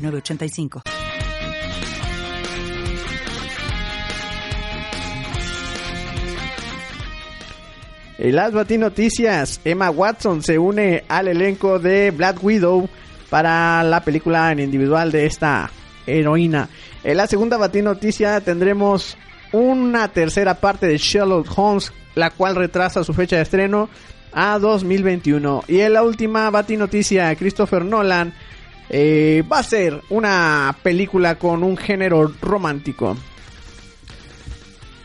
906985. En las Noticias, Emma Watson se une al elenco de Black Widow para la película en individual de esta heroína. En la segunda Noticia tendremos una tercera parte de Sherlock Holmes, la cual retrasa su fecha de estreno a 2021. Y en la última Noticia, Christopher Nolan eh, va a ser una película con un género romántico.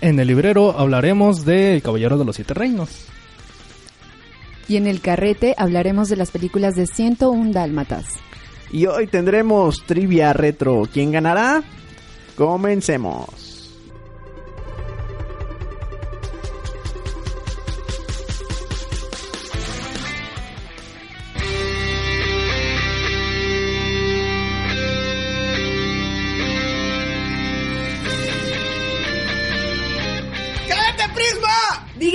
En el librero hablaremos de El Caballero de los Siete Reinos. Y en el carrete hablaremos de las películas de 101 Dálmatas. Y hoy tendremos trivia retro. ¿Quién ganará? Comencemos.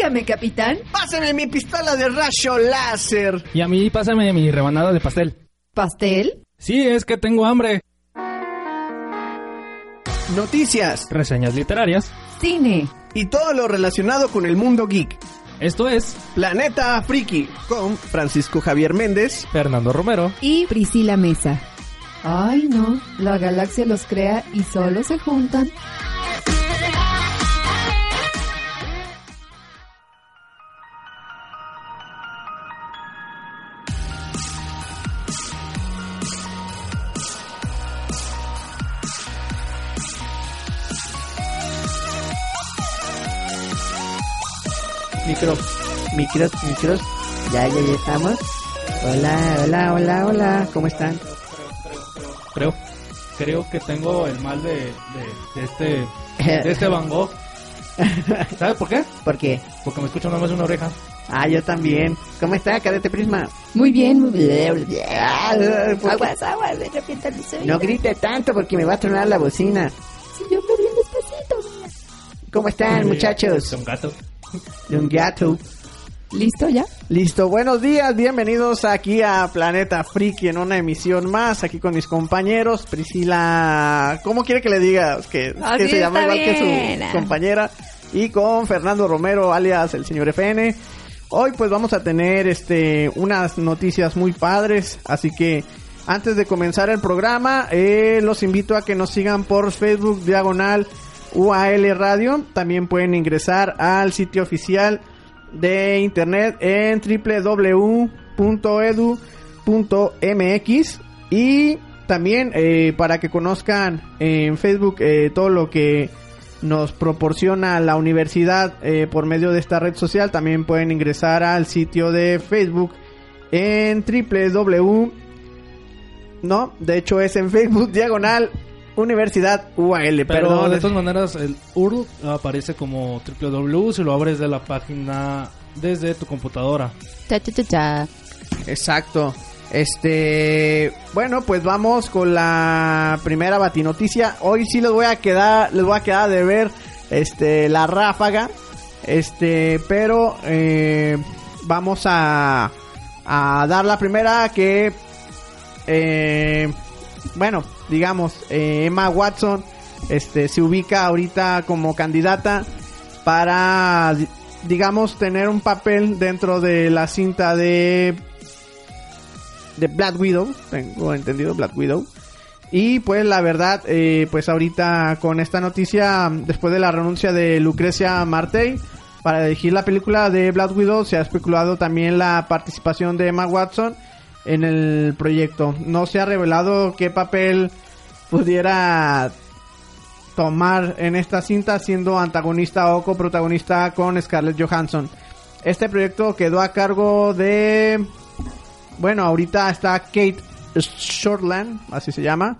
Dígame, capitán. Pásame mi pistola de rayo láser. Y a mí pásame mi rebanada de pastel. ¿Pastel? Sí, es que tengo hambre. Noticias. Reseñas literarias. Cine. Y todo lo relacionado con el mundo geek. Esto es Planeta Friki con Francisco Javier Méndez, Fernando Romero y Priscila Mesa. Ay, no, la galaxia los crea y solo se juntan. Micros, micros. Ya, ya, ya estamos. Hola, hola, hola, hola. ¿Cómo están? Creo, creo que tengo el mal de, de, este, de este Van Gogh. ¿Sabes por qué? ¿Por qué? Porque me escucho nada más una oreja. Ah, yo también. ¿Cómo está, Cadete Prisma? Muy bien, muy bien. Aguas, aguas, No grite tanto porque me va a tronar la bocina. Si yo me despacito. ¿Cómo están, muchachos? Un gato de un gato. ¿Listo ya? Listo, buenos días, bienvenidos aquí a Planeta Friki en una emisión más, aquí con mis compañeros, Priscila, ¿cómo quiere que le diga? Que, que se llama igual que su compañera, y con Fernando Romero, alias el señor FN. Hoy pues vamos a tener este unas noticias muy padres, así que antes de comenzar el programa, eh, los invito a que nos sigan por Facebook Diagonal UAL Radio. También pueden ingresar al sitio oficial de internet en www.edu.mx y también eh, para que conozcan en Facebook eh, todo lo que nos proporciona la universidad eh, por medio de esta red social también pueden ingresar al sitio de Facebook en www no de hecho es en Facebook diagonal Universidad UAL, Pero de todas maneras, el URL aparece como www si lo abres de la página desde tu computadora. Cha, cha, cha, Exacto. Este, bueno, pues vamos con la primera batinoticia. Hoy sí les voy a quedar, les voy a quedar de ver, este, la ráfaga. Este, pero eh, vamos a, a dar la primera que, eh, bueno, digamos, eh, Emma Watson este, se ubica ahorita como candidata para, digamos, tener un papel dentro de la cinta de, de Black Widow, tengo entendido, Black Widow. Y pues la verdad, eh, pues ahorita con esta noticia, después de la renuncia de Lucrecia Martey para dirigir la película de Black Widow, se ha especulado también la participación de Emma Watson en el proyecto. No se ha revelado qué papel pudiera tomar en esta cinta siendo antagonista o coprotagonista con Scarlett Johansson. Este proyecto quedó a cargo de... Bueno, ahorita está Kate Shortland, así se llama.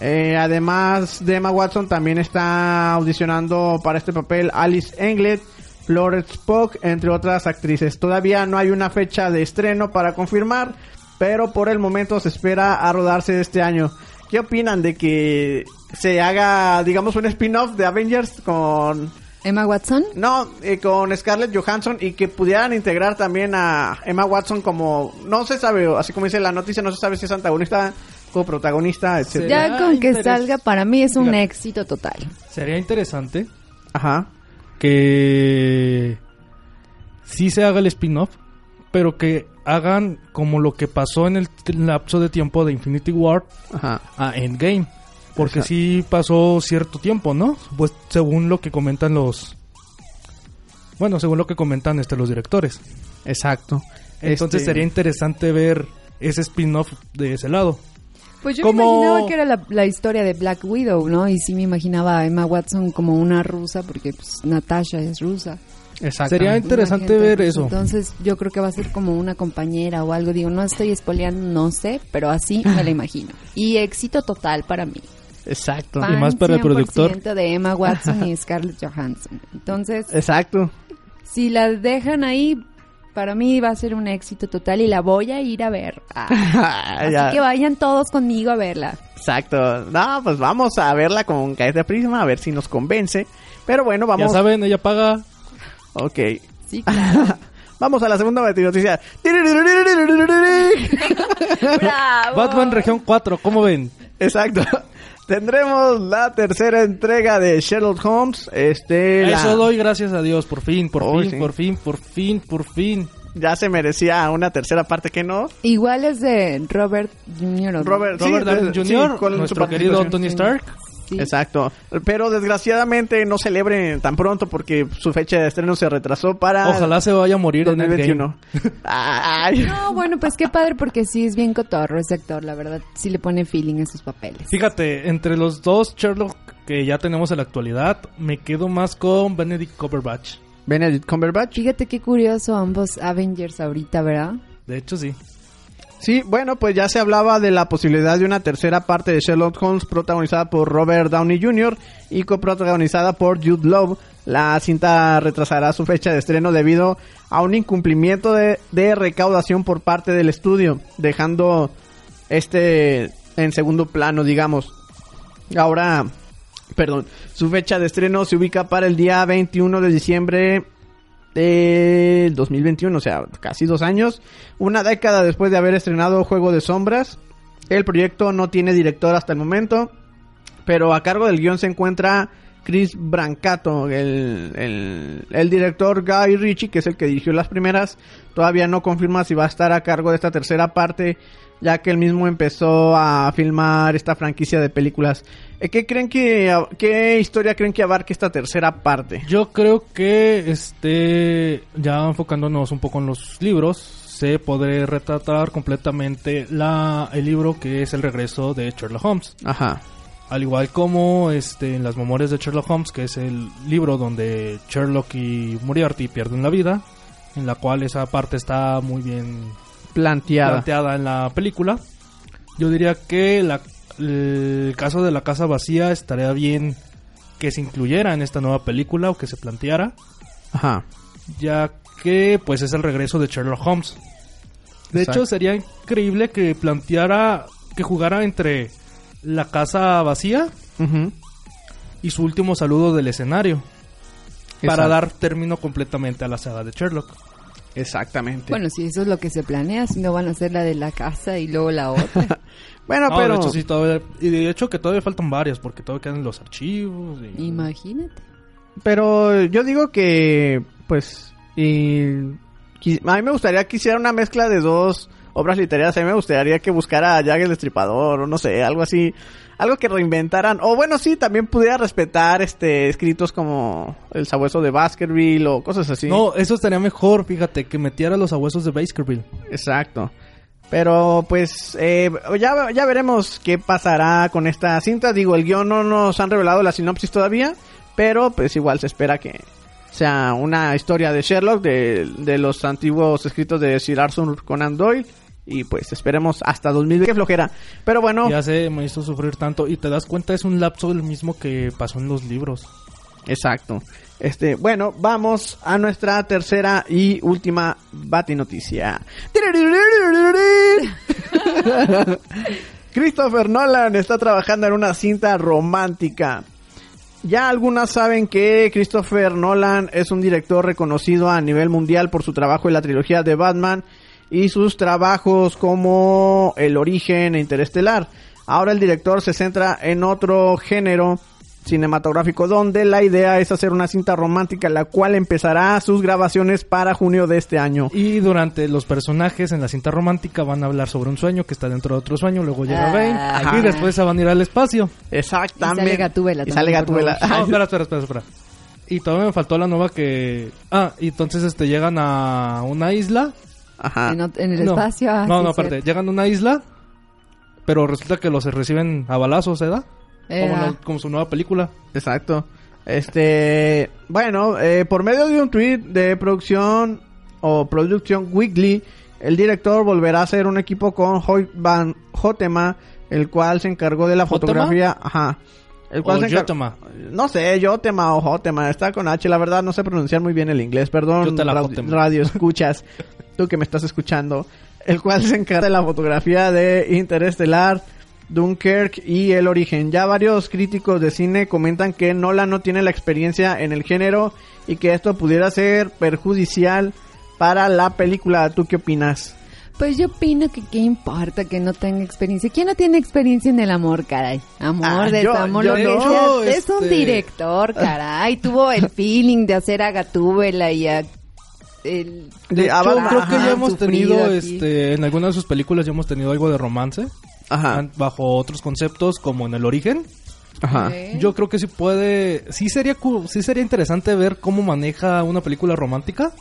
Eh, además de Emma Watson, también está audicionando para este papel Alice Englet, Florence Pugh, entre otras actrices. Todavía no hay una fecha de estreno para confirmar, pero por el momento se espera a rodarse este año. ¿Qué opinan de que se haga, digamos, un spin-off de Avengers con... Emma Watson. No, eh, con Scarlett Johansson y que pudieran integrar también a Emma Watson como... No se sabe, así como dice la noticia, no se sabe si es antagonista, coprotagonista, etc. Sería Ya con que salga, para mí es un éxito total. Sería interesante Ajá. que sí se haga el spin-off, pero que hagan como lo que pasó en el lapso de tiempo de Infinity War Ajá. a Endgame. Porque Exacto. sí pasó cierto tiempo, ¿no? Pues según lo que comentan los... Bueno, según lo que comentan este, los directores. Exacto. Entonces Este, sería interesante ver ese spin-off de ese lado. Pues yo Como- me imaginaba que era la, la historia de Black Widow, ¿no? Y sí me imaginaba a Emma Watson como una rusa, porque pues Natasha es rusa. Exacto. Sería interesante ver rusa. eso. Entonces yo creo que va a ser como una compañera o algo. Digo, no estoy espoleando, no sé, pero así me la imagino. Y éxito total para mí. Exacto. Y más para el Fan productor. 100% de Emma Watson y Scarlett Johansson. Entonces, Exacto. si la dejan ahí, para mí va a ser un éxito total y la voy a ir a ver. Ah, así Ya. que vayan todos conmigo a verla. Exacto. No, pues vamos a verla con Caes de Prisma, a ver si nos convence. Pero bueno, Ya vamos. saben, ella paga... Ok. Sí, claro. vamos a la segunda noticia. ¡Bravo! Batman Región 4, ¿cómo ven? Exacto. Tendremos la tercera entrega de Sherlock Holmes. Este, la- Eso doy gracias a Dios, por fin, por Oh, fin, sí. por fin, por fin, por fin. ya se merecía una tercera parte que no. Igual es de Robert Jr. Robert, sí, Robert Downey de- sí, Jr., con su nuestro querido. Tony Stark. Sí. Exacto. Pero desgraciadamente no celebre tan pronto porque su fecha de estreno se retrasó para Ojalá se vaya a morir en el 2021. Ay. No, bueno, pues qué padre porque sí es bien cotorro ese actor, la verdad. Sí le pone feeling a sus papeles. Fíjate, entre los dos Sherlock que ya tenemos en la actualidad, me quedo más con Benedict Cumberbatch. Benedict Cumberbatch. Fíjate qué curioso ambos Avengers ahorita, ¿verdad? De hecho, sí. Sí, bueno, pues ya se hablaba de la posibilidad de una tercera parte de Sherlock Holmes protagonizada por Robert Downey Jr. y coprotagonizada por Jude Law. La cinta retrasará su fecha de estreno debido a un incumplimiento de, de recaudación por parte del estudio, dejando este en segundo plano, digamos. Ahora, perdón, su fecha de estreno se ubica para el día 21 de diciembre del 2021, o sea, casi dos años, una década después de haber estrenado Juego de Sombras. El proyecto no tiene director hasta el momento, pero a cargo del guion se encuentra Chris Brancato, el, el, el director Guy Ritchie, que es el que dirigió las primeras, todavía no confirma si va a estar a cargo de esta tercera parte, ya que él mismo empezó a filmar esta franquicia de películas. Eh, ¿Qué creen que, qué historia creen que abarque esta tercera parte? Yo creo que, este, ya enfocándonos un poco en los libros, se podrá retratar completamente la, el libro que es el regreso de Sherlock Holmes. Ajá. Al igual como este, en las memorias de Sherlock Holmes, que es el libro donde Sherlock y Moriarty pierden la vida, en la cual esa parte está muy bien Planteada. planteada en la película. Yo diría que la- el caso de la casa vacía estaría bien que se incluyera en esta nueva película o que se planteara, Ajá. ya que pues es el regreso de Sherlock Holmes. De Exacto. hecho, sería increíble que planteara, que jugara entre la casa vacía y su último saludo del escenario. Para dar término completamente a la saga de Sherlock. Exactamente. Bueno, si eso es lo que se planea, si no van a hacer la de la casa y luego la otra. Bueno, No, pero de hecho sí todavía, y de hecho que todavía faltan varias porque todavía quedan los archivos. y- Imagínate. pero yo digo que pues y a mí me gustaría que hiciera una mezcla de dos obras literarias. A mí me gustaría que buscara a Jack el Destripador o no sé, algo así, algo que reinventaran. O bueno, sí, también pudiera respetar este escritos como El sabueso de Baskerville o cosas así. No, eso estaría mejor, fíjate, que metiera los abuesos de Baskerville. Exacto. Pero pues eh, ya, ya veremos qué pasará con esta cinta. Digo, el guion no nos han revelado la sinopsis todavía, pero pues igual se espera que sea una historia de Sherlock, de, de los antiguos escritos de Sir Arthur Conan Doyle Y pues esperemos hasta 2000. Qué flojera. Pero bueno, Ya sé, me hizo sufrir tanto. Y te das cuenta, es un lapso del mismo que pasó en los libros. exacto. Este, bueno, vamos a nuestra tercera y última batinoticia. Christopher Nolan está trabajando en una cinta romántica. Ya algunas saben que Christopher Nolan es un director reconocido a nivel mundial por su trabajo en la trilogía de Batman y sus trabajos como El origen e Interestelar. Ahora el director se centra en otro género cinematográfico donde la idea es hacer una cinta romántica la cual empezará sus grabaciones para junio de este año. Y durante los personajes en la cinta romántica van a hablar sobre un sueño que está dentro de otro sueño. Luego llega Ah, Bane. Ajá. Y después se van a ir al espacio. Exactamente. Y sale Gatúbela Y sale Gatúbela. No, espera, espera, espera, espera. Y todavía me faltó la nueva que... Ah, y entonces este llegan a una isla. Ajá. En, el No. espacio. ah, no, sí, no, cierto. aparte. Llegan a una isla. Pero resulta que los reciben a balazos, ¿verdad? Como, la- como su nueva película. Exacto. Este, bueno, eh, por medio de un tweet de producción o Production Weekly, el director volverá a hacer un equipo con Hoyt Van Hotema, el cual se encargó de la fotografía. Ajá. El cual O se Yotema. No sé, Yotema o Hotema, está con H, la verdad no sé pronunciar muy bien el inglés, perdón, ra- Hotema. radio escuchas, tú que me estás escuchando, el cual se encarga de la fotografía de Interestelar, Dunkirk y El Origen. Ya varios críticos de cine comentan que Nolan no tiene la experiencia en el género y que esto pudiera ser perjudicial para la película. ¿Tú qué opinas? Pues yo opino que qué importa que no tenga experiencia. ¿Quién no tiene experiencia en el amor, caray? Amor, Ah, yo- desamor, yo lo que. Es un este- director, caray. Tuvo el feeling de hacer a Gatúbela y a... El, De Yo Avatar, creo que ya hemos tenido, aquí. este, en algunas de sus películas ya hemos tenido algo de romance. Ajá, Bajo otros conceptos, como en El Origen. ajá. Yo creo que sí puede, sí sería, cu- sí sería interesante ver cómo maneja una película romántica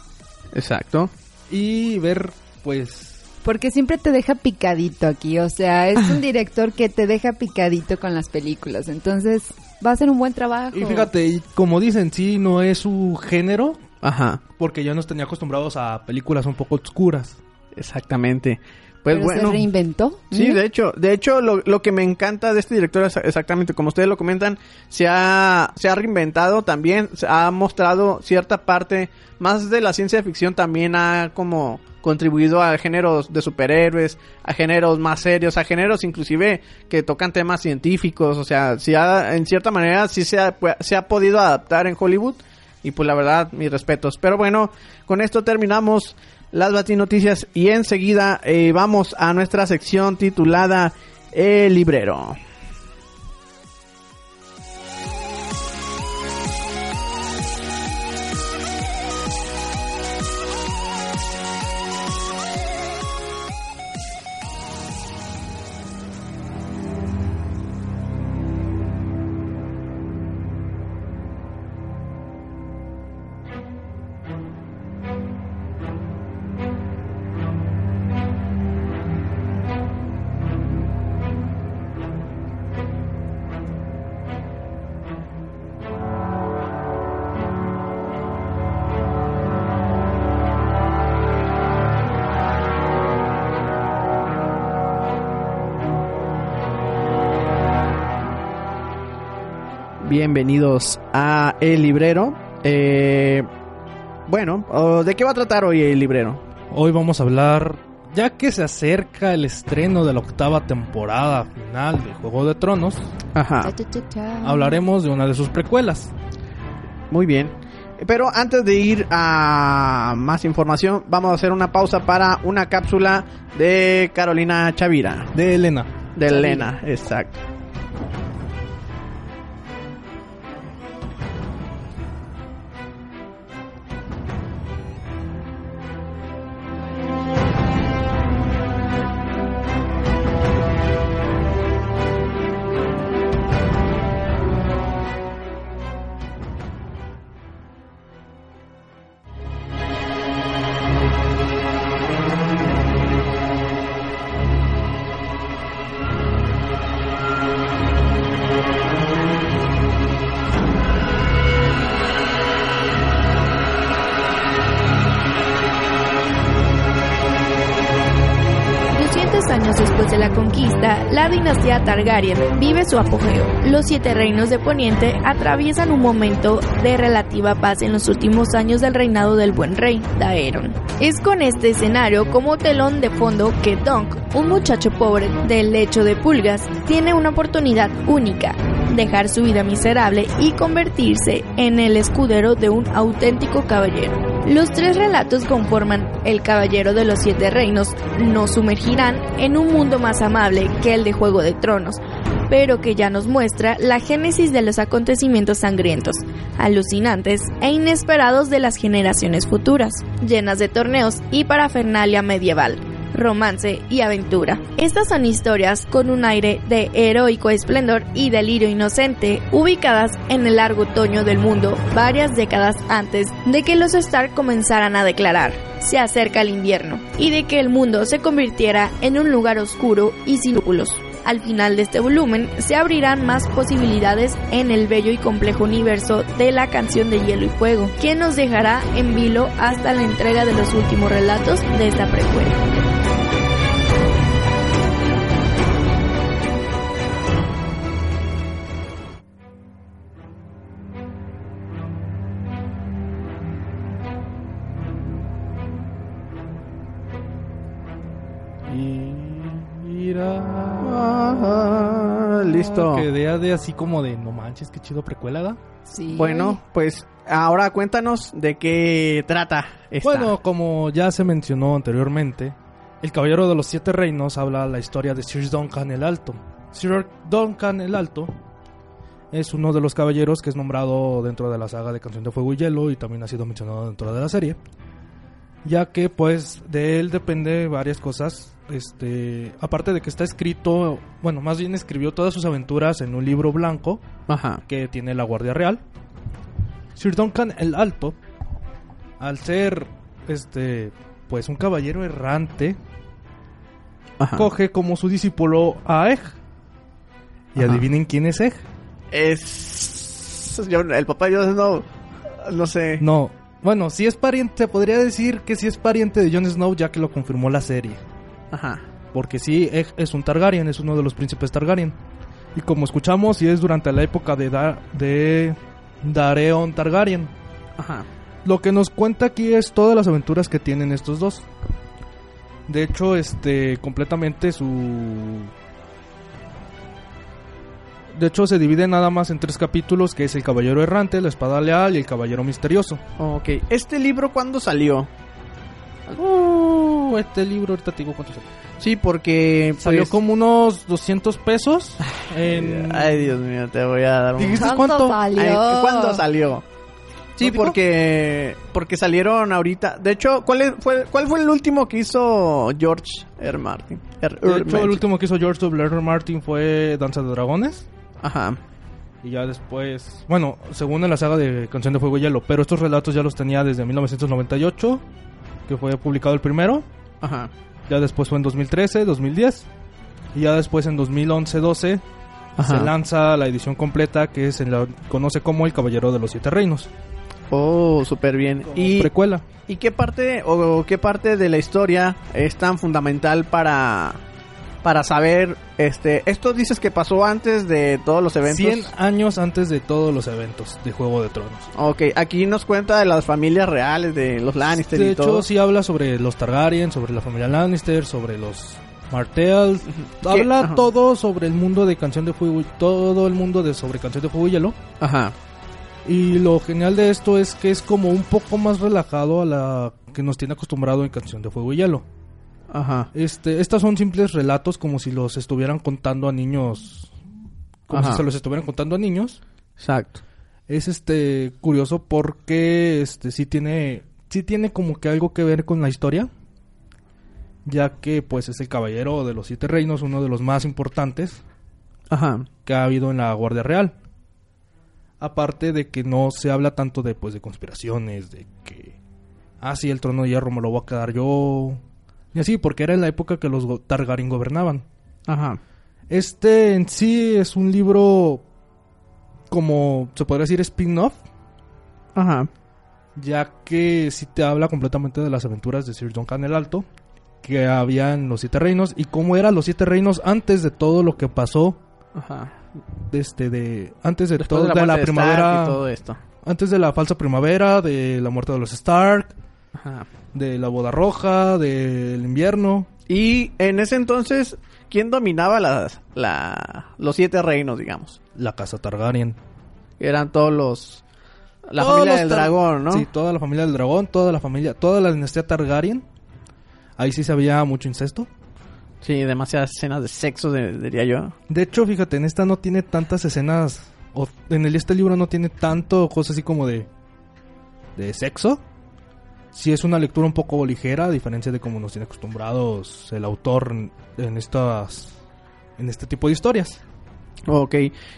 Exacto. y ver, pues, Porque siempre te deja picadito aquí. O sea, es un director que te deja picadito con las películas. Entonces, va a ser un buen trabajo. y fíjate, y como dicen, sí, no es su género, Ajá, porque ya nos tenía acostumbrados a películas un poco oscuras. exactamente. Pues Pero bueno. se reinventó. Sí, de hecho, de hecho lo, lo que me encanta de este director es exactamente como ustedes lo comentan, se ha, se ha reinventado también, se ha mostrado cierta parte más de la ciencia ficción también ha como contribuido a géneros de superhéroes, a géneros más serios, a géneros inclusive que tocan temas científicos, o sea, sí ha- en cierta manera sí se ha, se ha podido adaptar en Hollywood y pues la verdad, mis respetos. Pero bueno, con esto terminamos las batinoticias y enseguida eh, vamos a nuestra sección titulada El Librero. Bienvenidos a El Librero. Eh, bueno, oh, ¿de qué va a tratar hoy El Librero? Hoy vamos a hablar, ya que se acerca el estreno de la octava temporada final de Juego de Tronos, Ajá. Hablaremos de una de sus precuelas. Muy bien. Pero antes de ir a más información, vamos a hacer una pausa para una cápsula de Carolina Chavira. De Elena. De Chavira. Elena, exacto. La dinastía Targaryen vive su apogeo. Los siete reinos de Poniente atraviesan un momento de relativa paz en los últimos años del reinado del buen rey, Daeron. Es con este escenario como telón de fondo que Dunk, un muchacho pobre del lecho de pulgas, tiene una oportunidad única, dejar su vida miserable y convertirse en el escudero de un auténtico caballero. Los tres relatos conforman El Caballero de los Siete Reinos, nos sumergirán en un mundo más amable que el de Juego de Tronos, pero que ya nos muestra la génesis de los acontecimientos sangrientos, alucinantes e inesperados de las generaciones futuras, llenas de torneos y parafernalia medieval romance y aventura. Estas son historias con un aire de heroico esplendor y delirio inocente, ubicadas en el largo otoño del mundo, varias décadas antes de que los Stark comenzaran a declarar se acerca el invierno y de que el mundo se convirtiera en un lugar oscuro y sin lúpulos. Al final de este volumen se abrirán más posibilidades en el bello y complejo universo de la canción de Hielo y Fuego, que nos dejará en vilo hasta la entrega de los últimos relatos de esta precuela. De así como de, no manches, qué chido precuela, ¿da? Sí. Bueno, pues ahora cuéntanos de qué trata esta. Bueno, como ya se mencionó anteriormente, El Caballero de los Siete Reinos habla la historia de Sir Duncan el Alto. Sir Duncan el Alto es uno de los caballeros que es nombrado dentro de la saga de Canción de Fuego y Hielo y también ha sido mencionado dentro de la serie. Ya que pues de él depende varias cosas. Este, aparte de que está escrito, bueno, más bien escribió todas sus aventuras en un libro blanco Ajá. que tiene la Guardia Real. Sir Duncan el Alto, al ser este, pues un caballero errante, Ajá. coge como su discípulo a Egg. Y Ajá. adivinen quién es Egg. Es yo- el papá de Jon Snow. No sé. No, bueno, si es pariente, podría decir que sí es pariente de Jon Snow ya que lo confirmó la serie. Ajá. Porque sí, es un Targaryen, es uno de los príncipes Targaryen. Y como escuchamos, sí es durante la época de, Da- de Dareon Targaryen. Ajá. Lo que nos cuenta aquí es todas las aventuras que tienen estos dos. De hecho, este, completamente su... De hecho, se divide nada más en tres capítulos, que es el Caballero Errante, la Espada Leal y el Caballero Misterioso. Ok. ¿Este libro cuándo salió? Uh, este libro, ahorita te digo cuánto salió. Sí, porque Salió pues- como unos 200 pesos. En... Ay, Dios mío, te voy a dar un... ¿Dijiste ¿Cuánto cuánto? valió? Ay, ¿Cuándo salió? Sí, porque porque salieron ahorita. De hecho, ¿cuál es- fue cuál fue el último que hizo George R. Martin? R. De hecho, el último que hizo George W. R. Martin fue Danza de Dragones. Ajá. Y ya después, bueno, según en la saga de Canción de Fuego y Hielo, pero estos relatos ya los tenía desde 1998, que fue publicado el primero. Ajá. Ya después fue en 2013, 2010. Y ya después en 2011-12 Ajá. se lanza la edición completa que se la conoce como El Caballero de los Siete Reinos. Oh, súper bien. Y Precuela. ¿Y qué parte o qué parte de la historia es tan fundamental para para saber este esto dices que pasó antes de todos los eventos? 100 años antes de todos los eventos de Juego de Tronos. Ok, aquí nos cuenta de las familias reales de los Lannister De y hecho, todo. sí habla sobre los Targaryen, sobre la familia Lannister, sobre los Martell. ¿Qué? Habla Ajá. todo sobre el mundo de Canción de Fuego, y- todo el mundo de sobre Canción de Fuego y Hielo. Ajá. Y lo genial de esto es que es como un poco más relajado a la que nos tiene acostumbrado en Canción de Fuego y Hielo. Ajá. Este, estas son simples relatos como si los estuvieran contando a niños, como Ajá. si se los estuvieran contando a niños. Exacto. Es este curioso porque este sí tiene sí tiene como que algo que ver con la historia, ya que pues es el caballero de los siete reinos, uno de los más importantes Ajá. que ha habido en la Guardia Real. Aparte de que no se habla tanto de pues de conspiraciones, de que ah sí el trono de hierro me lo voy a quedar yo y así porque era en la época que los Targaryen gobernaban. Ajá. Este en sí es un libro como se podría decir spin-off Ajá. ya que sí te habla completamente de las aventuras de Sir Duncan el Alto que había en los siete reinos y cómo eran los siete reinos antes de todo lo que pasó Ajá. este de antes de Después todo de de la, de primavera y todo esto. antes de la falsa primavera de la muerte de los Stark Ajá. De la boda roja del invierno Y en ese entonces, ¿quién dominaba las, la, los siete reinos, digamos? la casa Targaryen Eran todos los... La Todos familia del dragón, ¿no? Sí, toda la familia del dragón, toda la familia, toda la dinastía Targaryen. Ahí sí se había mucho incesto. Sí, demasiadas escenas de sexo, de- diría yo. De hecho, fíjate, en esta no tiene tantas escenas. O en el, este libro no tiene tanto cosas así como de. de sexo. Sí es una lectura un poco ligera, a diferencia de como nos tiene acostumbrados el autor en, estas. en este tipo de historias. Ok.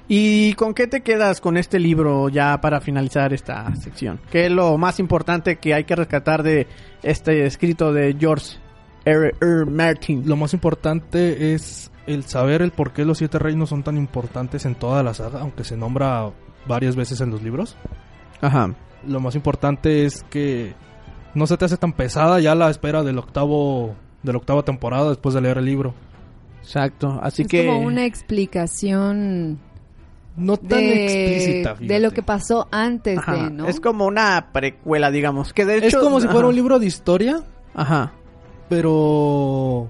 ¿Y con qué te quedas con este libro ya para finalizar esta sección? ¿Qué es lo más importante que hay que rescatar de este escrito de George R. R. Martin? Lo más importante es el saber el por qué los siete reinos son tan importantes en toda la saga, aunque se nombra varias veces en los libros. Ajá. Lo más importante es que no se te hace tan pesada ya la espera del octavo de la octava temporada después de leer el libro. Exacto. Así es que... como una explicación No tan de, explícita, de lo que pasó antes Ajá. de, ¿no? Es como una precuela, digamos. Que de hecho... Es como si fuera un libro de historia, Ajá. pero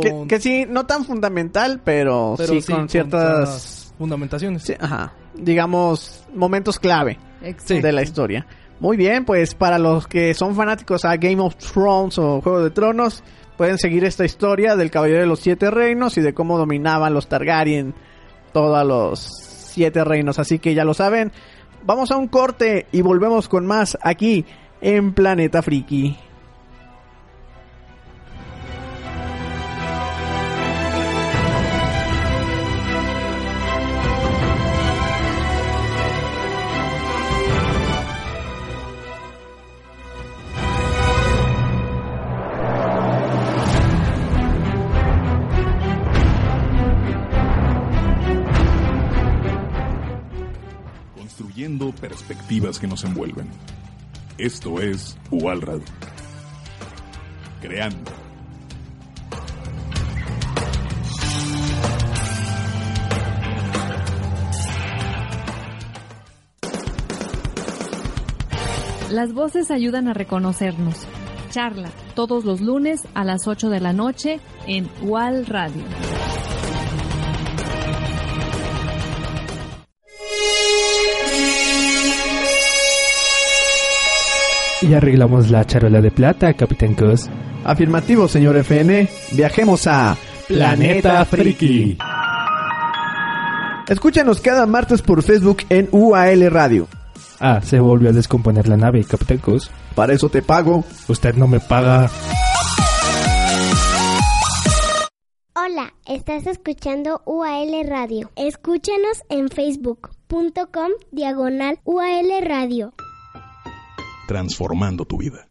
Que, con, que sí, no tan fundamental, pero, pero sí, con ciertas... ciertas fundamentaciones. sí, ajá. Digamos, momentos clave. Exacto. de la historia. Muy bien, pues para los que son fanáticos a Game of Thrones o Juego de Tronos, pueden seguir esta historia del Caballero de los Siete Reinos y de cómo dominaban los Targaryen todos los siete reinos. Así que ya lo saben. Vamos a un corte y volvemos con más aquí en Planeta Friki. Perspectivas que nos envuelven. Esto es UAL Radio. Creando. Las voces ayudan a reconocernos. Charla todos los lunes a las 8 de la noche en UAL Radio. Y arreglamos la charola de plata, Capitán Cos. Afirmativo, señor FN. Viajemos a Planeta Friki. Escúchanos cada martes por Facebook en UAL Radio. Ah, se volvió a descomponer la nave, Capitán Cos. Para eso te pago. Usted no me paga. Hola, estás escuchando UAL Radio. Escúchanos en facebook.com diagonal UAL Radio. Transformando tu vida.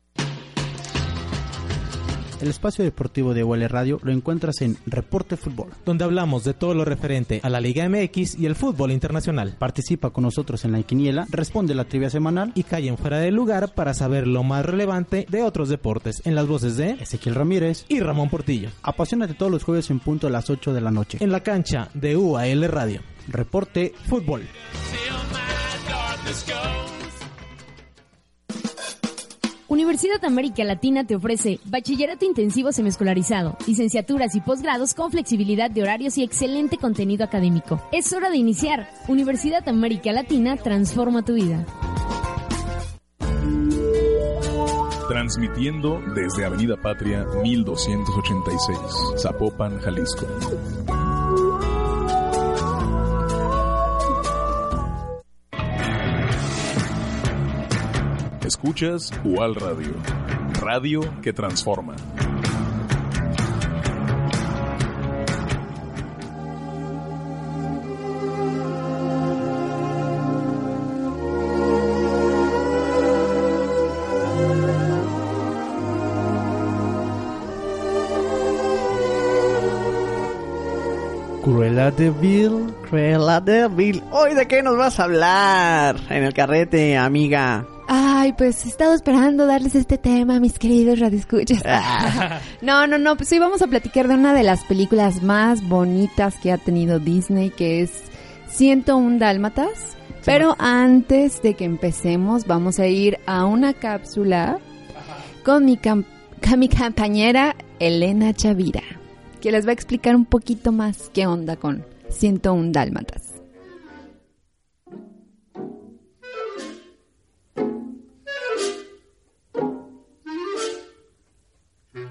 El espacio deportivo de UL Radio lo encuentras en Reporte Fútbol. donde hablamos de todo lo referente a la Liga MX y el fútbol internacional. Participa con nosotros en la quiniela, responde la trivia semanal Y callen fuera del lugar para saber lo más relevante de otros deportes en las voces de Ezequiel Ramírez. y Ramón Portillo. Apasionate todos los jueves en punto a las 8 de la noche. En la cancha de UAL Radio. Reporte Fútbol. Universidad América Latina te ofrece bachillerato intensivo semiescolarizado, licenciaturas y posgrados con flexibilidad de horarios y excelente contenido académico. Es hora de iniciar. Universidad América Latina transforma tu vida. Transmitiendo desde Avenida Patria 1286, Zapopan, Jalisco. Escuchas UAL Radio, radio que transforma. Cruella de Vil. Cruella de Vil. Hoy de qué nos vas a hablar en el carrete, amiga. Ay, pues he estado esperando darles este tema, mis queridos radioescuchas. no, no, no, pues sí vamos a platicar de una de las películas más bonitas que ha tenido Disney, que es 101 Dálmatas. Pero antes de que empecemos, vamos a ir a una cápsula con mi, cam- con mi compañera Elena Chavira, que les va a explicar un poquito más qué onda con 101 Dálmatas. Un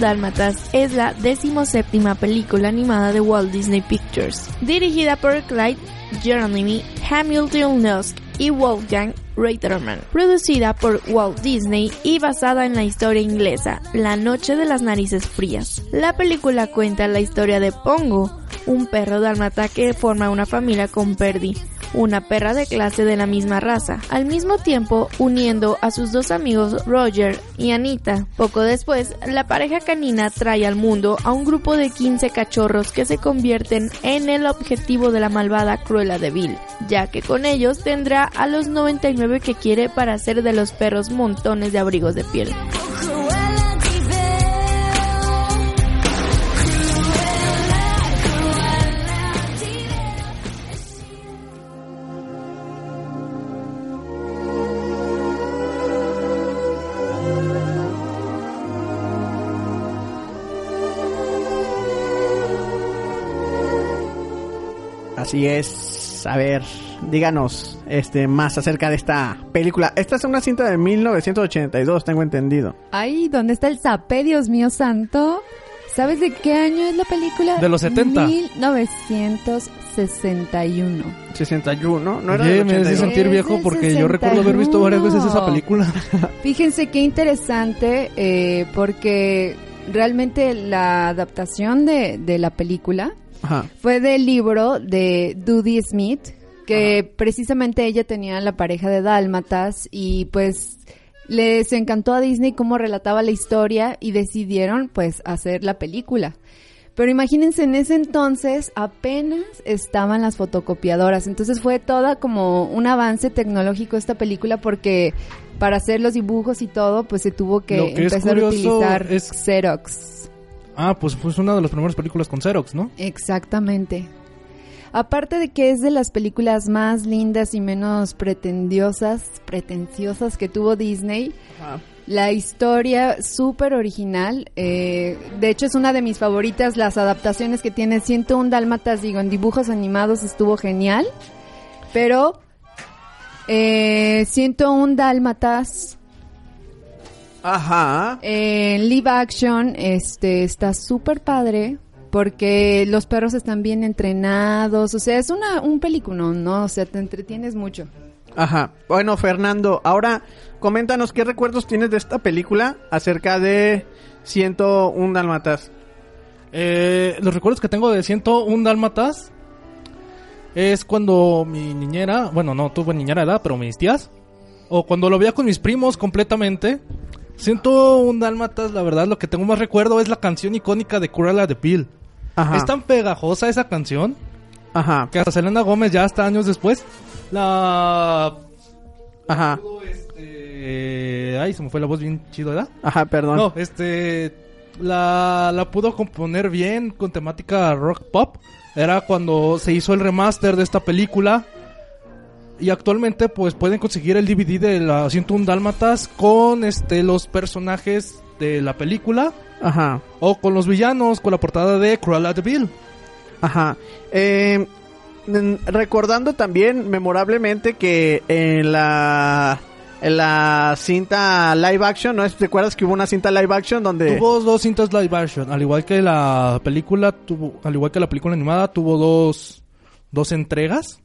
Dálmatas es la decimoséptima película animada de Walt Disney Pictures, dirigida por Clyde Jeremy Hamilton Lusk y Wolfgang Reiterman, producida por Walt Disney y basada en la historia inglesa La Noche de las Narices Frías. La película cuenta la historia de Pongo, un perro dálmata que forma una familia con Perdi, una perra de clase de la misma raza, al mismo tiempo uniendo a sus dos amigos Roger y Anita. Poco después, la pareja canina trae al mundo a un grupo de 15 cachorros que se convierten en el objetivo de la malvada Cruella de Vil, ya que con ellos tendrá a los 99 que quiere para hacer de los perros montones de abrigos de piel. Así es. A ver, díganos este más acerca de esta película. Esta es una cinta de 1982, tengo entendido. Ay, ¿dónde está el zapé, Dios mío santo? ¿Sabes de qué año es la película? De los 70. 1961. 61, ¿no? era del me hace 82. sentir viejo porque yo recuerdo haber visto varias veces esa 61. película. Fíjense qué interesante, eh, porque realmente la adaptación de, de la película Ajá. fue del libro de Dudie Smith, que precisamente ella tenía la pareja de dálmatas y pues les encantó a Disney cómo relataba la historia y decidieron pues hacer la película. Pero imagínense, en ese entonces apenas estaban las fotocopiadoras, entonces fue toda como un avance tecnológico esta película porque para hacer los dibujos y todo pues se tuvo que, empezar a utilizar es- Xerox. Ah, pues fue una de las primeras películas con Xerox, ¿no? Exactamente. Aparte de que es de las películas más lindas y menos pretendiosas, pretenciosas que tuvo Disney, la historia súper original, eh, de hecho es una de mis favoritas, las adaptaciones que tiene 101 Dálmatas, digo, en dibujos animados estuvo genial, pero eh, 101 Dálmatas Ajá. en live action este está súper padre porque los perros están bien entrenados, o sea, es una un peliculón, ¿no? O sea, te entretienes mucho. Ajá. Bueno, Fernando, ahora coméntanos qué recuerdos tienes de esta película acerca de 101 Dalmatas. Eh, los recuerdos que tengo de 101 Dálmatas es cuando mi niñera, bueno, no tuve niñera de edad, pero mis tías, o cuando lo veía con mis primos completamente. 101 Dálmatas, la verdad, lo que tengo más recuerdo es la canción icónica de Cruella de Bill. Ajá. Es tan pegajosa esa canción Ajá. que hasta Selena Gómez ya hasta años después la Ajá. este, ay, se me fue la voz bien chido, ¿verdad? Ajá, perdón. No, este la, la pudo componer bien con temática rock pop. Era cuando se hizo el remaster de esta película. Y actualmente pues pueden conseguir el DVD de la 101 Dálmatas con este los personajes de la película Ajá. o con los villanos con la portada de Cruella de Vil. Ajá. Eh, recordando también memorablemente que en la en la cinta live action, ¿no? ¿Te acuerdas que hubo una cinta live action donde Tuvo dos cintas live action, al igual que la película tuvo, al igual que la película animada tuvo dos dos entregas.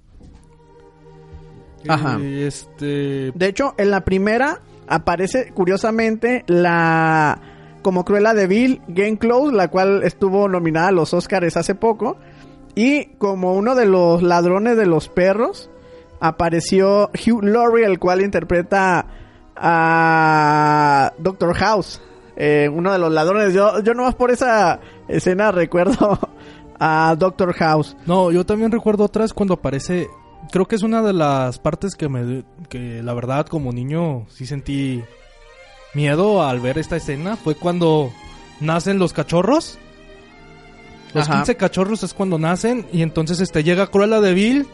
Ajá. Este De hecho, en la primera aparece curiosamente la como Cruella de Vil Game Close, la cual estuvo nominada a los Oscars hace poco. Y como uno de los ladrones de los perros, apareció Hugh Laurie, el cual interpreta a Doctor House, eh, uno de los ladrones. Yo, yo nomás por esa escena recuerdo a Doctor House. No, yo también recuerdo otras cuando aparece. Creo que es una de las partes que me. que la verdad, como niño, sí sentí miedo al ver esta escena. Fue cuando nacen los cachorros. Los Ajá. 15 cachorros es cuando nacen. Y entonces este llega Cruella de Vil.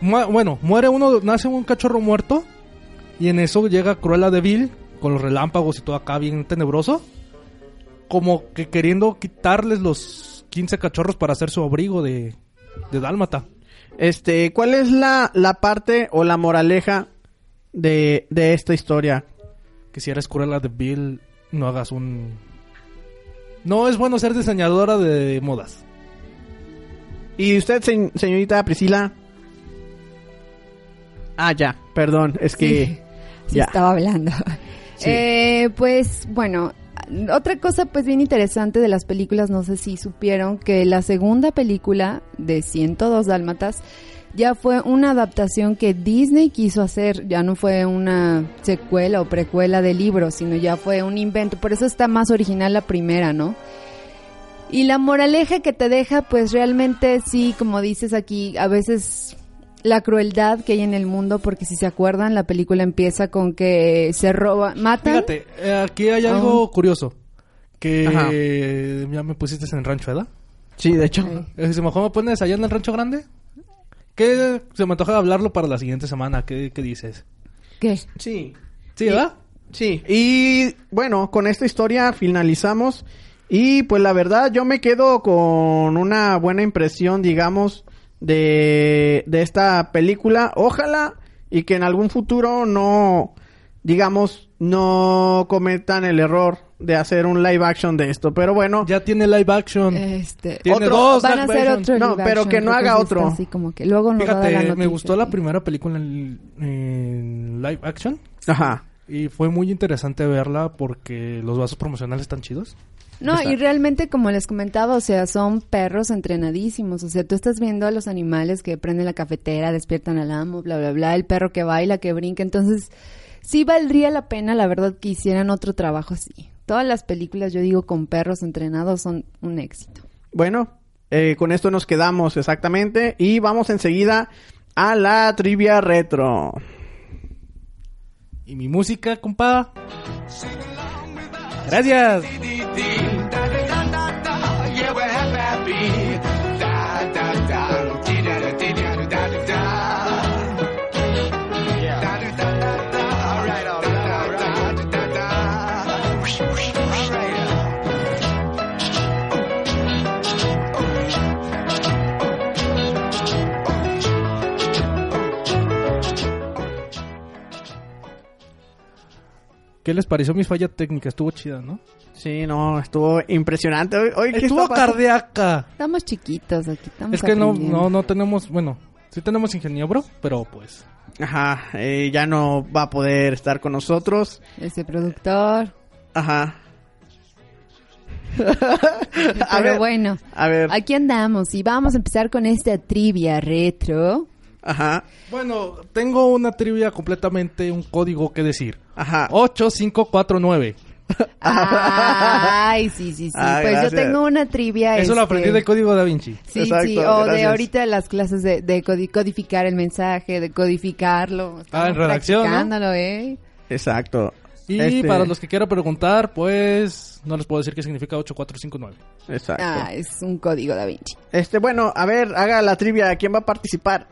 Mu- bueno, muere uno, nace un cachorro muerto. Y en eso llega Cruella de Vil. Con los relámpagos y todo acá bien tenebroso. Como que queriendo quitarles los 15 cachorros para hacer su abrigo de, de dálmata. Este, ¿cuál es la, la parte o la moraleja de, de esta historia? Que si eres Cruella de Vil, no hagas un... No es bueno ser diseñadora de modas. ¿Y usted, se- señorita Priscila? Ah, ya, perdón, es que... Sí, ya. estaba hablando. Sí. Eh, pues bueno, otra cosa pues bien interesante de las películas, no sé si supieron que la segunda película de 102 Dálmatas ya fue una adaptación que Disney quiso hacer, ya no fue una secuela o precuela del libro, sino ya fue un invento, por eso está más original la primera, ¿no? Y la moraleja que te deja, pues realmente sí, como dices aquí, a veces la crueldad que hay en el mundo, porque si se acuerdan, la película empieza con que se roba, matan. Fíjate, eh, aquí hay algo un- curioso. Que Ajá. ya me pusiste en Rancho, ¿verdad? Sí, de hecho. ¿Se mejor me pones allá en el Rancho Grande? ¿Qué? Se me antoja hablarlo para la siguiente semana. ¿Qué, qué dices? ¿Qué? Sí. ¿Sí, verdad? Sí, y bueno, con esta historia finalizamos. Y pues la verdad, yo me quedo con una buena impresión, digamos, de, de esta película. Ojalá y que en algún futuro no, digamos, no cometan el error de hacer un live action de esto. Pero bueno, Ya tiene live action. Este, Tiene otro- dos van a hacer otro No, live pero action, que no haga otro. Así como que luego nos va a dar la Fíjate, me gustó la primera película en, en live action. ajá. Y fue muy interesante verla porque los vasos promocionales están chidos. No, y realmente, como les comentaba, o sea, son perros entrenadísimos. O sea, tú estás viendo a los animales que prenden la cafetera, despiertan al amo, bla, bla, bla, el perro que baila, que brinca. Entonces, sí valdría la pena, la verdad, que hicieran otro trabajo así. Todas las películas, yo digo, con perros entrenados son un éxito. Bueno, eh, con esto nos quedamos exactamente y vamos enseguida a la trivia retro. Y mi música, compa. Gracias. ¿Qué les pareció mi falla técnica? Estuvo chida, ¿no? Sí, no, estuvo impresionante. Hoy, hoy, ¿qué Estuvo cardíaca. Estamos chiquitos aquí, estamos Es que no, no, no tenemos, bueno, sí tenemos ingeniero, pero pues... Ajá, eh, ya no va a poder estar con nosotros. Ese productor. Ajá. Pero ver. bueno, A ver, aquí andamos y vamos a empezar con esta trivia retro. Ajá, Bueno, tengo una trivia completamente, un código que decir. ajá. 8549. Ay, sí, sí, sí. Ah, pues gracias. yo tengo una trivia. Eso lo este, aprendí del código da Vinci. Sí, Exacto, sí, o de ahorita las clases de, de codi- codificar el mensaje, de codificarlo. Ah, en redacción, ¿no? ¿eh? Exacto. Y Este, para los que quieran preguntar, pues no les puedo decir qué significa 8459. Exacto. Ah, es un código da Vinci. Este, bueno, a ver, haga la trivia. ¿Quién va a participar?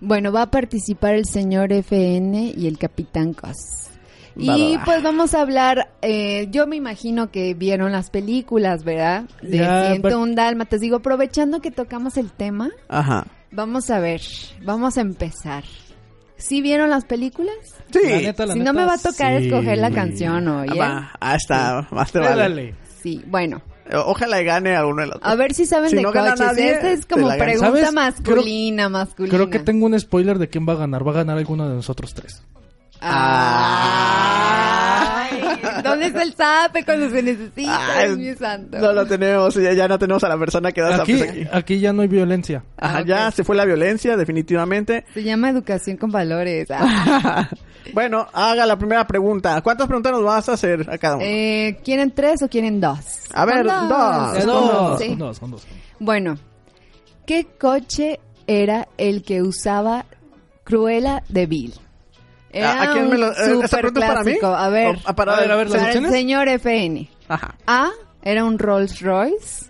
Bueno, va a participar el señor FN y el capitán Cos. Va, Y va, va. pues vamos a hablar, eh, yo me imagino que vieron las películas, ¿verdad? De Ya, 101 Dálmatas. Digo, aprovechando que tocamos el tema, Ajá. vamos a ver, vamos a empezar. ¿Sí vieron las películas? Sí. La neta, la si neta, no me va a tocar sí. escoger la canción hoy, ¿eh? Va, ah, está, más te vale. Sí, bueno. Ojalá y gane alguno de los A ver si saben Si de no coches. nadie, Esta es como pregunta ¿Sabes? masculina, masculina. Creo que tengo un spoiler de quién va a ganar. Va a ganar alguno de nosotros tres. Ay, ¿Dónde está el zape cuando se necesita? Ay, Dios mío santo. No lo tenemos, ya, ya no tenemos a la persona que da Aquí, zapes aquí. aquí ya no hay violencia. Ajá, Ah, ya se fue la violencia, definitivamente. Se llama educación con valores. Ah. bueno, haga la primera pregunta. ¿Cuántas preguntas nos vas a hacer a cada uno? Eh, ¿Quieren tres o quieren dos? A ver, dos. Dos, dos, sí. dos, con dos. Bueno, ¿qué coche era el que usaba Cruella de Vil? Era ¿A quién me lo- un eh, esta pregunta es para mí? superclásico. A ver, O- ah, para- A ver, a ver, las para el señor FN. Ajá. A, era un Rolls Royce.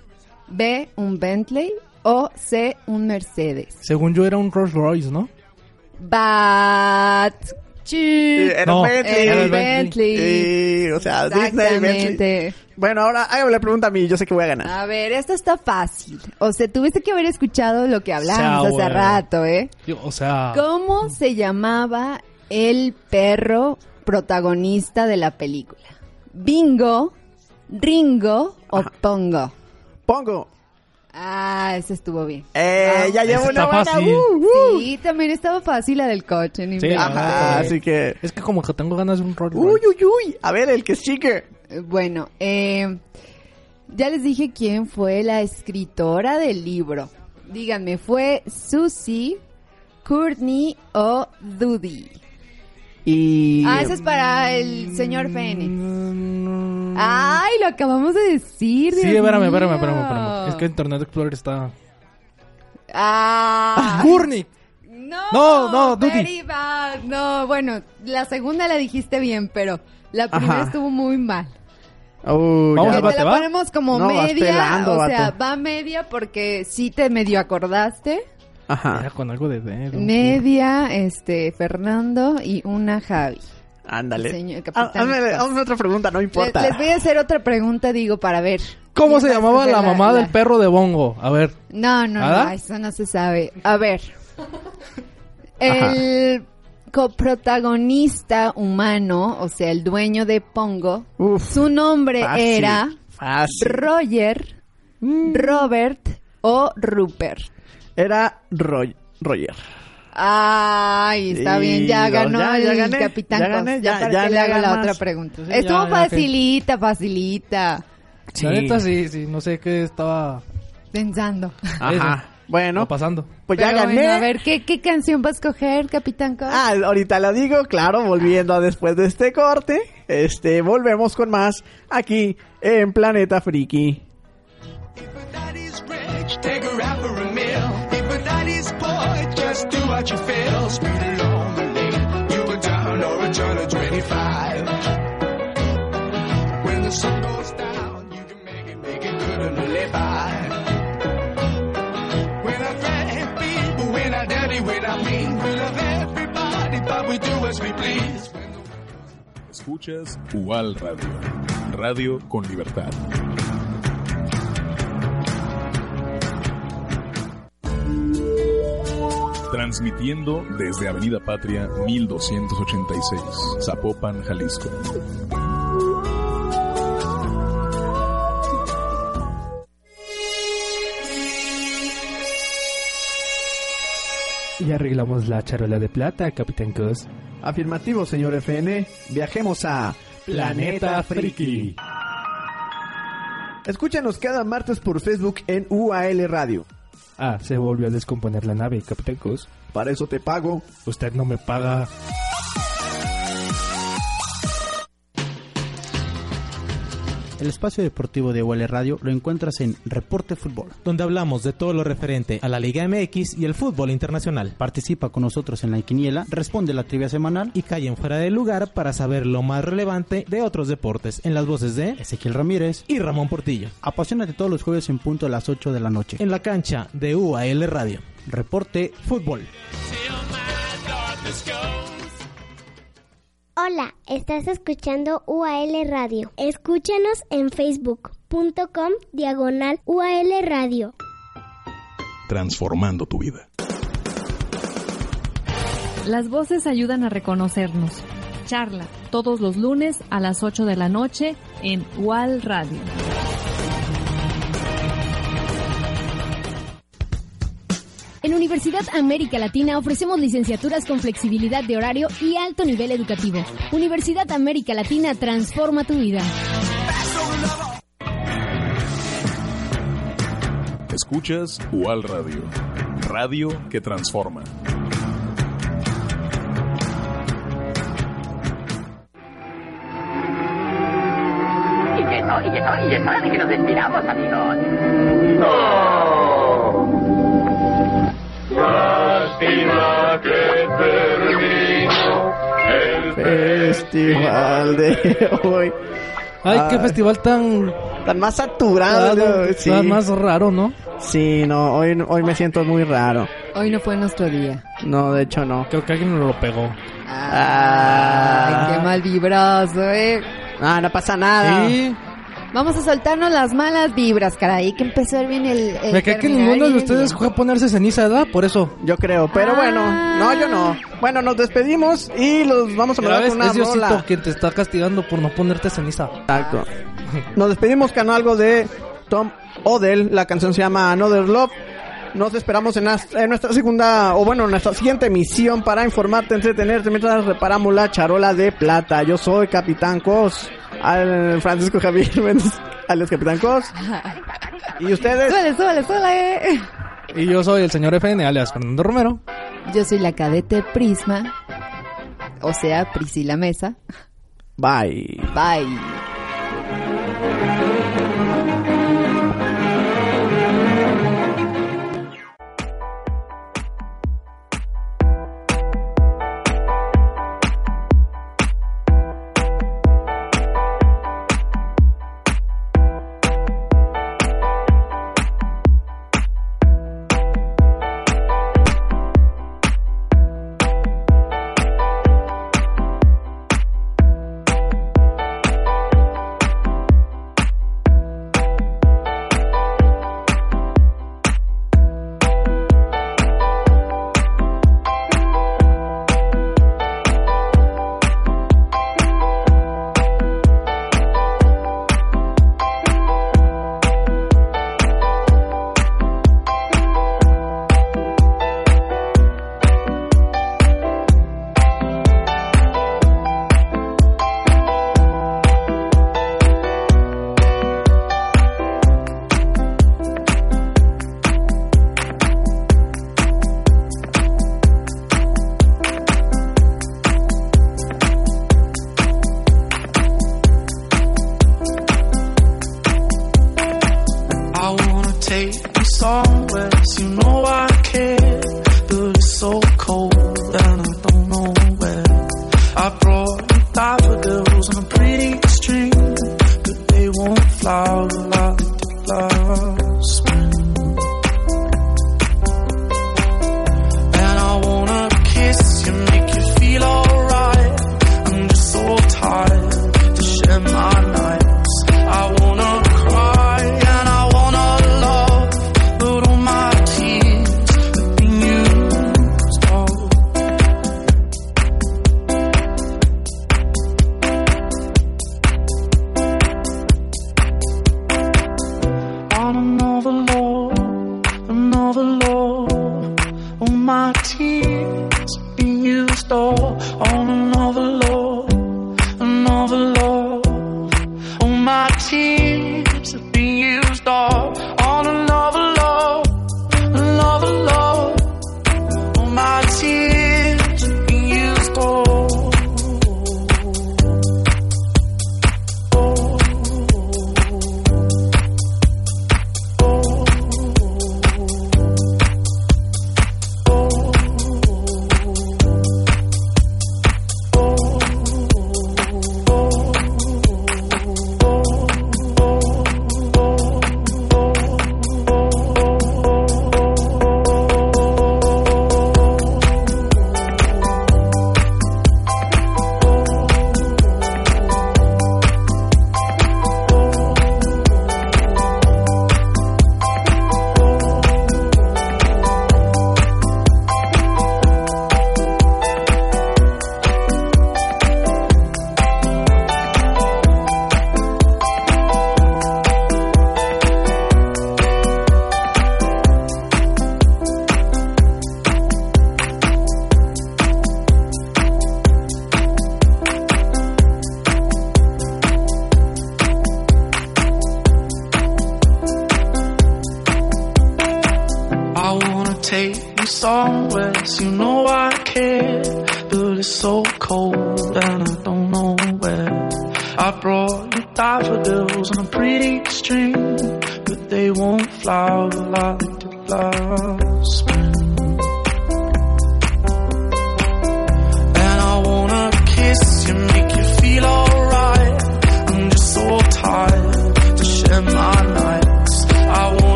B, un Bentley. O C, un Mercedes. Según yo era un Rolls Royce, ¿no? But... Era No, Bentley. era Bentley. Sí, o sea, Disney, Bentley. Bueno, ahora hágame la pregunta a mí, yo sé que voy a ganar. A ver, esto está fácil. O sea, tuviste que haber escuchado lo que hablamos hace rato, ¿eh? Yo, o sea, ¿Cómo se llamaba el perro protagonista de la película? ¿Bingo, Ringo o Pongo? Pongo. Ah, ese estuvo bien. Eh, ya llevo una está buena. fácil. uh, uh. Sí, también estaba fácil la del coche. ni Sí, Ajá, así que. es que como que tengo ganas de un Rolls Uy, Royce. uy, uy. A ver, el que es chique. Eh, Bueno, eh, ya les dije quién fue la escritora del libro. Díganme, ¿fue Susie, Courtney o Dudy? Y. Ah, ese es para el señor Fénix. Ay, lo acabamos de decir. Sí, Dios espérame, espérame, espérame, espérame. Es que Internet Explorer está... Ah. ¡Gurnik! No, No, no, bad. No, bueno, la segunda la dijiste bien, pero la primera Ajá. estuvo muy mal. Uy, Vamos bate, te la ponemos como No, media, pelando, o sea, vato. va media porque sí te medio acordaste. Ajá. Era con algo de dedo. Media, este, Fernando y una Javi. Ándale. Señor Ah, hazme, otra pregunta, no importa. les voy a hacer otra pregunta, digo, para ver. ¿Cómo se ¿Quién va a llamaba la mamá la- del perro de Bongo? A ver. No, no, no, eso no se sabe. A ver. El coprotagonista humano, o sea, el dueño de Pongo, Uf, su nombre fácil, era Fácil. Roger, Robert o Rupert. Era Roy- Roger. Ay, está Y bien, ya ganó ya, ya el gané, capitán. ya gané, ya ya- para ya que le haga la más. otra pregunta. Sí, Estuvo ya, ya, ok. facilita, facilita. La neta sí, sí, no sé qué estaba Pensando. Ajá. Bueno, estaba pasando. pues ya Pero gané. bueno, a ver, ¿qué, ¿qué canción va a escoger, Capitán Cos? Ah, ahorita la digo, claro, volviendo a después de este corte. Este, volvemos con más aquí en Planeta Friki. Just do what you feel. Speed along the lane, you go down or a turn of 25. When the sun goes down, you can make it, make it good and live by. When I thank people, when I dirty, when I mean, we love everybody, but we do as we please. Escuchas UAL Radio. Radio con libertad. Transmitiendo desde Avenida Patria 1286, Zapopan, Jalisco. Y arreglamos la charola de plata, Capitán Cos. Afirmativo, señor FN. Viajemos a Planeta Friki. Escúchanos cada martes por Facebook en UAL Radio. Ah, se volvió a descomponer la nave, Capitán Cos. Para eso te pago. Usted no me paga. El espacio deportivo de UL Radio lo encuentras en Reporte Fútbol. donde hablamos de todo lo referente a la Liga MX y el fútbol internacional. Participa con nosotros en la quiniela, responde la trivia semanal. Y callen fuera de lugar para saber lo más relevante de otros deportes en las voces de Ezequiel Ramírez. y Ramón Portillo. Apasionate todos los jueves en punto a las 8 de la noche. En la cancha de UAL Radio. Reporte Fútbol. Hola, estás escuchando UAL Radio. Escúchanos en facebook.com diagonal UAL Radio. Transformando tu vida. Las voces ayudan a reconocernos. Charla todos los lunes a las 8 de la noche en UAL Radio. En Universidad América Latina ofrecemos licenciaturas con flexibilidad de horario y alto nivel educativo. Universidad América Latina transforma tu vida. Escuchas UAL Radio. Radio que transforma. Y que no, y que hora de que nos despidamos, amigos. Lástima Festival de hoy. Ay, qué Ay. festival tan... Tan más saturado. Sí. tan más raro, ¿no? Sí, no, hoy, hoy me siento muy raro. Hoy no fue nuestro día. No, de hecho no. Creo que alguien nos lo pegó. Ah, Ay, qué mal vibrazo, eh. Ah, no pasa nada. Sí. Vamos a soltarnos las malas vibras, caray. Que empezó bien el. el Me cae que ninguno de ustedes fue a ponerse ceniza, ¿verdad? Por eso. Yo creo, pero Ah. bueno, no, yo no. Bueno, nos despedimos y los vamos a mandar con una es Diosito quien te está castigando por no ponerte ceniza. Exacto. Nos despedimos con algo de Tom Odell. La canción se llama Another Love. Nos esperamos en, en nuestra segunda, o bueno, nuestra siguiente emisión para informarte, entretenerte mientras reparamos la charola de plata. Yo soy Capitán Cos, al Francisco Javier Méndez, alias Capitán Cos. ¿Y ustedes? Suele, suele, suele. Y yo soy el señor FN, alias Fernando Romero. Yo soy la cadete Prisma. O sea, Priscila Mesa. Bye. Bye.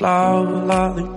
Flower like